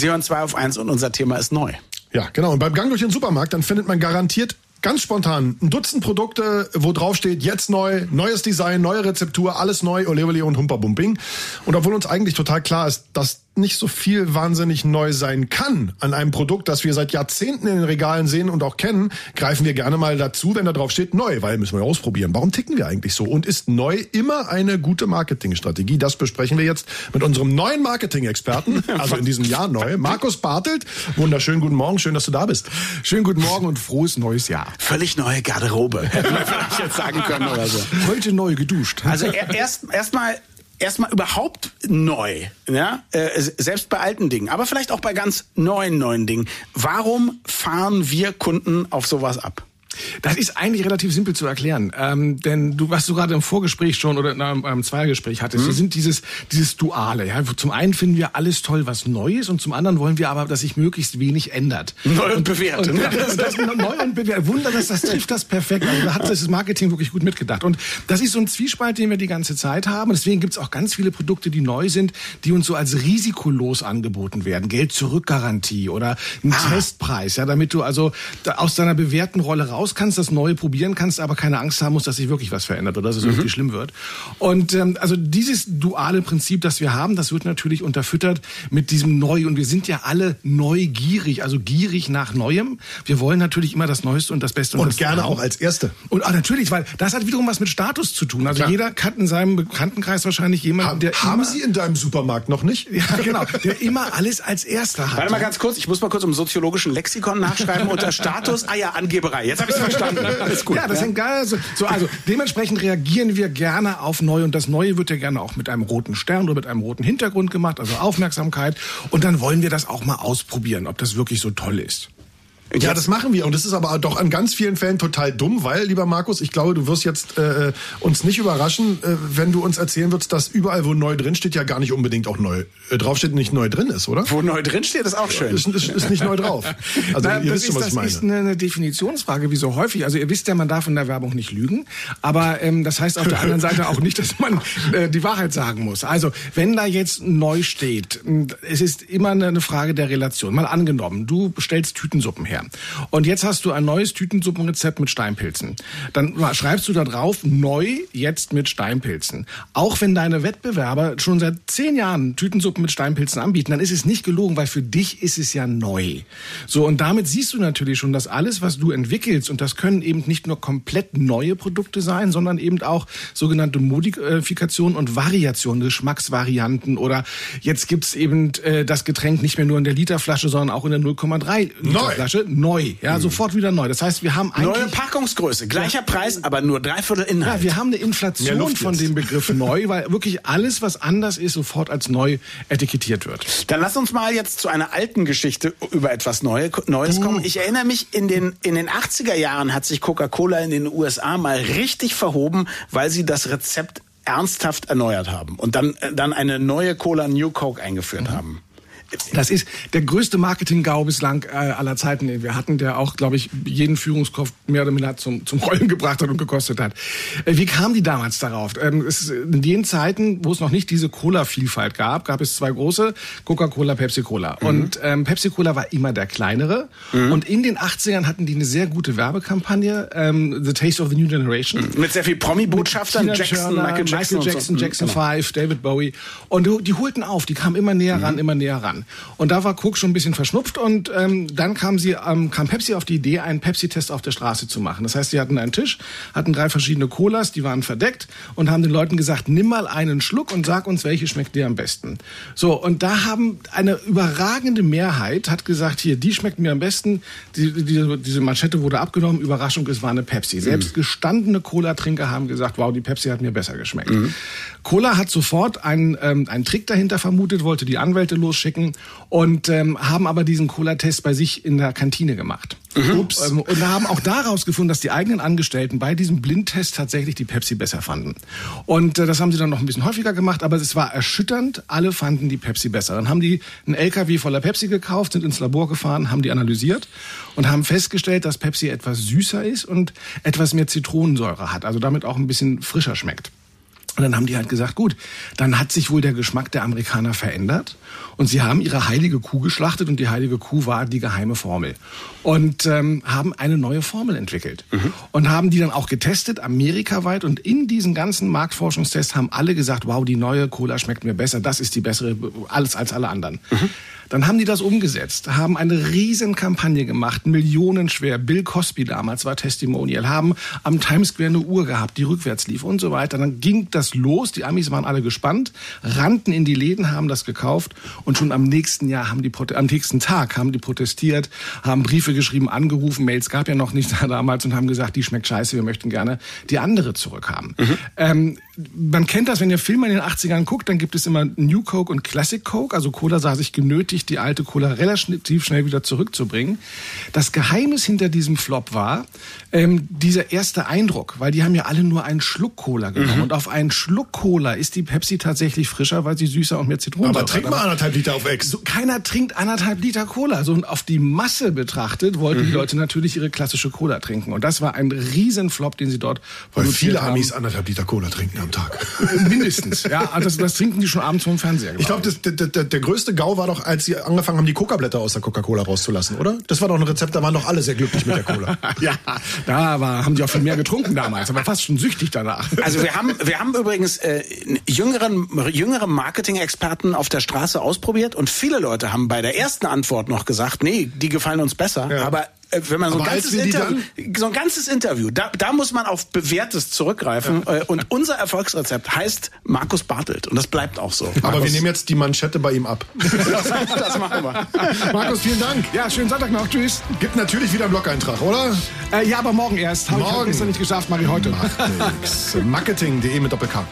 Sie hören zwei auf eins und unser Thema ist neu. Ja, genau. Und beim Gang durch den Supermarkt, dann findet man garantiert ganz spontan ein Dutzend Produkte, wo drauf steht, jetzt neu, neues Design, neue Rezeptur, alles neu, ole ole und humpa bumping. Und obwohl uns eigentlich total klar ist, dass nicht so viel wahnsinnig neu sein kann an einem Produkt, das wir seit Jahrzehnten in den Regalen sehen und auch kennen, greifen wir gerne mal dazu, wenn da drauf steht neu, weil müssen wir ausprobieren. Warum ticken wir eigentlich so? Und ist neu immer eine gute Marketingstrategie? Das besprechen wir jetzt mit unserem neuen Marketing-Experten, also in diesem Jahr neu, Markus Bartelt. Wunderschönen guten Morgen, schön, dass du da bist. Schönen guten Morgen und frohes neues Jahr. Völlig neue Garderobe, hätte man vielleicht jetzt sagen können oder so. Heute neu geduscht. Also erst erstmal erstmal überhaupt neu, ja, äh, selbst bei alten Dingen, aber vielleicht auch bei ganz neuen neuen Dingen. Warum fahren wir Kunden auf sowas ab? Das ist eigentlich relativ simpel zu erklären, ähm, denn du, was du gerade im Vorgespräch schon oder in einem, einem Zweiergespräch hattest, mhm. wir sind dieses dieses Duale. Ja, zum einen finden wir alles toll, was neu ist, und zum anderen wollen wir aber, dass sich möglichst wenig ändert. Neu und bewährt. Und, und, das, das, neu und bewährt. Wunder, dass das trifft das perfekt. Also da hat das Marketing wirklich gut mitgedacht. Und das ist so ein Zwiespalt, den wir die ganze Zeit haben. Und deswegen gibt es auch ganz viele Produkte, die neu sind, die uns so als risikolos angeboten werden. Geld zurück Garantie oder ein ah. Testpreis, ja, damit du also aus deiner bewährten Rolle raus raus kannst, das Neue probieren kannst, aber keine Angst haben musst, dass sich wirklich was verändert oder dass es mhm. wirklich schlimm wird. Und ähm, also dieses duale Prinzip, das wir haben, das wird natürlich unterfüttert mit diesem Neu. Und wir sind ja alle neugierig, also gierig nach Neuem. Wir wollen natürlich immer das Neueste und das Beste. Und, und das gerne auch als Erste. Und ah, natürlich, weil das hat wiederum was mit Status zu tun. Also Klar. jeder hat in seinem Bekanntenkreis wahrscheinlich jemanden, der Haben Sie in deinem Supermarkt noch nicht? Ja, genau. Der immer alles als Erster hat. Warte mal ganz kurz, ich muss mal kurz im soziologischen Lexikon nachschreiben unter Status. Ah ja, Angeberei. Jetzt habe ich verstanden. Alles gut. Ja, das ja? hängt geil. So, so, also dementsprechend reagieren wir gerne auf Neu und das Neue wird ja gerne auch mit einem roten Stern oder mit einem roten Hintergrund gemacht, also Aufmerksamkeit. Und dann wollen wir das auch mal ausprobieren, ob das wirklich so toll ist. Ja, das machen wir. Und das ist aber doch an ganz vielen Fällen total dumm, weil, lieber Markus, ich glaube, du wirst jetzt äh, uns nicht überraschen, äh, wenn du uns erzählen würdest, dass überall, wo neu drin steht, ja gar nicht unbedingt auch neu äh, draufsteht, nicht neu drin ist, oder? Wo neu drin steht, ist auch schön. Ist, ist, ist nicht neu drauf. Also Na, ihr wisst schon, was ich meine. Das ist eine Definitionsfrage, wie so häufig. Also ihr wisst ja, man darf in der Werbung nicht lügen. Aber ähm, das heißt auf der anderen Seite auch nicht, dass man äh, die Wahrheit sagen muss. Also wenn da jetzt neu steht, es ist immer eine Frage der Relation. Mal angenommen, du stellst Tütensuppen her. Und jetzt hast du ein neues Tütensuppenrezept mit Steinpilzen. Dann schreibst du da drauf, neu jetzt mit Steinpilzen. Auch wenn deine Wettbewerber schon seit zehn Jahren Tütensuppen mit Steinpilzen anbieten, dann ist es nicht gelogen, weil für dich ist es ja neu. So, und damit siehst du natürlich schon, dass alles, was du entwickelst, und das können eben nicht nur komplett neue Produkte sein, sondern eben auch sogenannte Modifikationen und Variationen, Geschmacksvarianten oder jetzt gibt's eben äh, das Getränk nicht mehr nur in der Literflasche, sondern auch in der 0,3 Liter Flasche. Neu. Ja, mhm. sofort wieder neu. Das heißt, wir haben eigentlich... Neue Packungsgröße, gleicher Preis, aber nur dreiviertel Inhalt. Ja, wir haben eine Inflation von dem Begriff neu, weil wirklich alles, was anders ist, sofort als neu etikettiert wird. Dann lass uns mal jetzt zu einer alten Geschichte über etwas Neue, Neues kommen. Ich erinnere mich, in den, in den 80er Jahren hat sich Coca-Cola in den USA mal richtig verhoben, weil sie das Rezept ernsthaft erneuert haben und dann, dann eine neue Cola New Coke eingeführt mhm. haben. Das ist der größte Marketing-GAU bislang äh, aller Zeiten, den wir hatten, der auch, glaube ich, jeden Führungskopf mehr oder minder zum, zum Rollen gebracht hat und gekostet hat. Äh, wie kam die damals darauf? Ähm, es, in den Zeiten, wo es noch nicht diese Cola-Vielfalt gab, gab es zwei große, Coca-Cola, Pepsi-Cola. Mhm. Und ähm, Pepsi-Cola war immer der kleinere. Mhm. Und in den 80ern hatten die eine sehr gute Werbekampagne, ähm, The Taste of the New Generation. Mhm. Mit sehr viel Promi-Botschaftern, Jackson, Turner, Michael Jackson, Michael Jackson, so. Jackson 5, genau. David Bowie. Und die, holten auf, die kamen immer näher ran, mhm. immer näher ran. Und da war Coke schon ein bisschen verschnupft und ähm, dann kam sie, ähm, kam Pepsi auf die Idee, einen Pepsi-Test auf der Straße zu machen. Das heißt, sie hatten einen Tisch, hatten drei verschiedene Colas, die waren verdeckt und haben den Leuten gesagt, nimm mal einen Schluck und sag uns, welche schmeckt dir am besten. So, und da haben eine überragende Mehrheit hat gesagt, hier, die schmeckt mir am besten. Die, die, diese Manschette wurde abgenommen, Überraschung, es war eine Pepsi. Selbst mhm. gestandene Cola-Trinker haben gesagt, wow, die Pepsi hat mir besser geschmeckt. Mhm. Cola hat sofort einen, ähm, einen Trick dahinter vermutet, wollte die Anwälte losschicken und ähm, haben aber diesen Cola-Test bei sich in der Kantine gemacht. Mhm. Ups. Ähm, und haben auch daraus gefunden, dass die eigenen Angestellten bei diesem Blindtest tatsächlich die Pepsi besser fanden. Und äh, das haben sie dann noch ein bisschen häufiger gemacht, aber es war erschütternd. Alle fanden die Pepsi besser. Dann haben die einen LKW voller Pepsi gekauft, sind ins Labor gefahren, haben die analysiert und haben festgestellt, dass Pepsi etwas süßer ist und etwas mehr Zitronensäure hat, also damit auch ein bisschen frischer schmeckt. Und dann haben die halt gesagt, gut, dann hat sich wohl der Geschmack der Amerikaner verändert. Und sie haben ihre heilige Kuh geschlachtet und die heilige Kuh war die geheime Formel. Und ähm, haben eine neue Formel entwickelt. Mhm. Und haben die dann auch getestet, amerikaweit. Und in diesen ganzen Marktforschungstests haben alle gesagt, wow, die neue Cola schmeckt mir besser, das ist die bessere, alles als alle anderen. Mhm. Dann haben die das umgesetzt, haben eine riesen Kampagne gemacht, millionenschwer. Bill Cosby damals war Testimonial, haben am Times Square eine Uhr gehabt, die rückwärts lief und so weiter. Dann ging das los, die Amis waren alle gespannt, rannten in die Läden, haben das gekauft und schon am nächsten Jahr haben die am nächsten Tag haben die protestiert, haben Briefe geschrieben, angerufen, Mails gab ja noch nicht damals und haben gesagt, die schmeckt scheiße, wir möchten gerne die andere zurückhaben. Mhm. Ähm, man kennt das, wenn ihr Filme in den 80ern guckt, dann gibt es immer New Coke und Classic Coke. Also Cola sah sich genötigt, die alte Cola relativ schnell wieder zurückzubringen. Das Geheimnis hinter diesem Flop war ähm, dieser erste Eindruck, weil die haben ja alle nur einen Schluck Cola genommen. Mhm. Und auf einen Schluck Cola ist die Pepsi tatsächlich frischer, weil sie süßer und mehr Zitronen Aber trink mal anderthalb Liter auf Ex. So, keiner trinkt anderthalb Liter Cola. Also und auf die Masse betrachtet wollten mhm. die Leute natürlich ihre klassische Cola trinken. Und das war ein Riesenflop, den sie dort Weil viele haben. Amis anderthalb Liter Cola trinken am Tag. Mindestens, ja. Das, das trinken die schon abends vom Fernseher. Ich glaube, der, der, der größte GAU war doch, als sie angefangen haben, die Coca-Blätter aus der Coca-Cola rauszulassen, oder? Das war doch ein Rezept, da waren doch alle sehr glücklich mit der Cola. ja, da war, haben die auch viel mehr getrunken damals, aber fast schon süchtig danach. Also wir haben, wir haben übrigens äh, jüngeren, jüngere Marketing-Experten auf der Straße ausprobiert und viele Leute haben bei der ersten Antwort noch gesagt, nee, die gefallen uns besser. Ja. Aber wenn man so ein, ganzes Interview, so ein ganzes Interview, da, da muss man auf Bewährtes zurückgreifen. Ja. Äh, und unser Erfolgsrezept heißt Markus Bartelt. Und das bleibt auch so. Aber Markus. wir nehmen jetzt die Manschette bei ihm ab. das, das machen wir. Markus, vielen Dank. Ja, schönen Sonntag noch. Tschüss. Gibt natürlich wieder einen Blog-Eintrag, oder? Äh, ja, aber morgen erst. Morgen. Ich gestern nicht geschafft, mache ich heute. Marketing.de mit Doppel-K.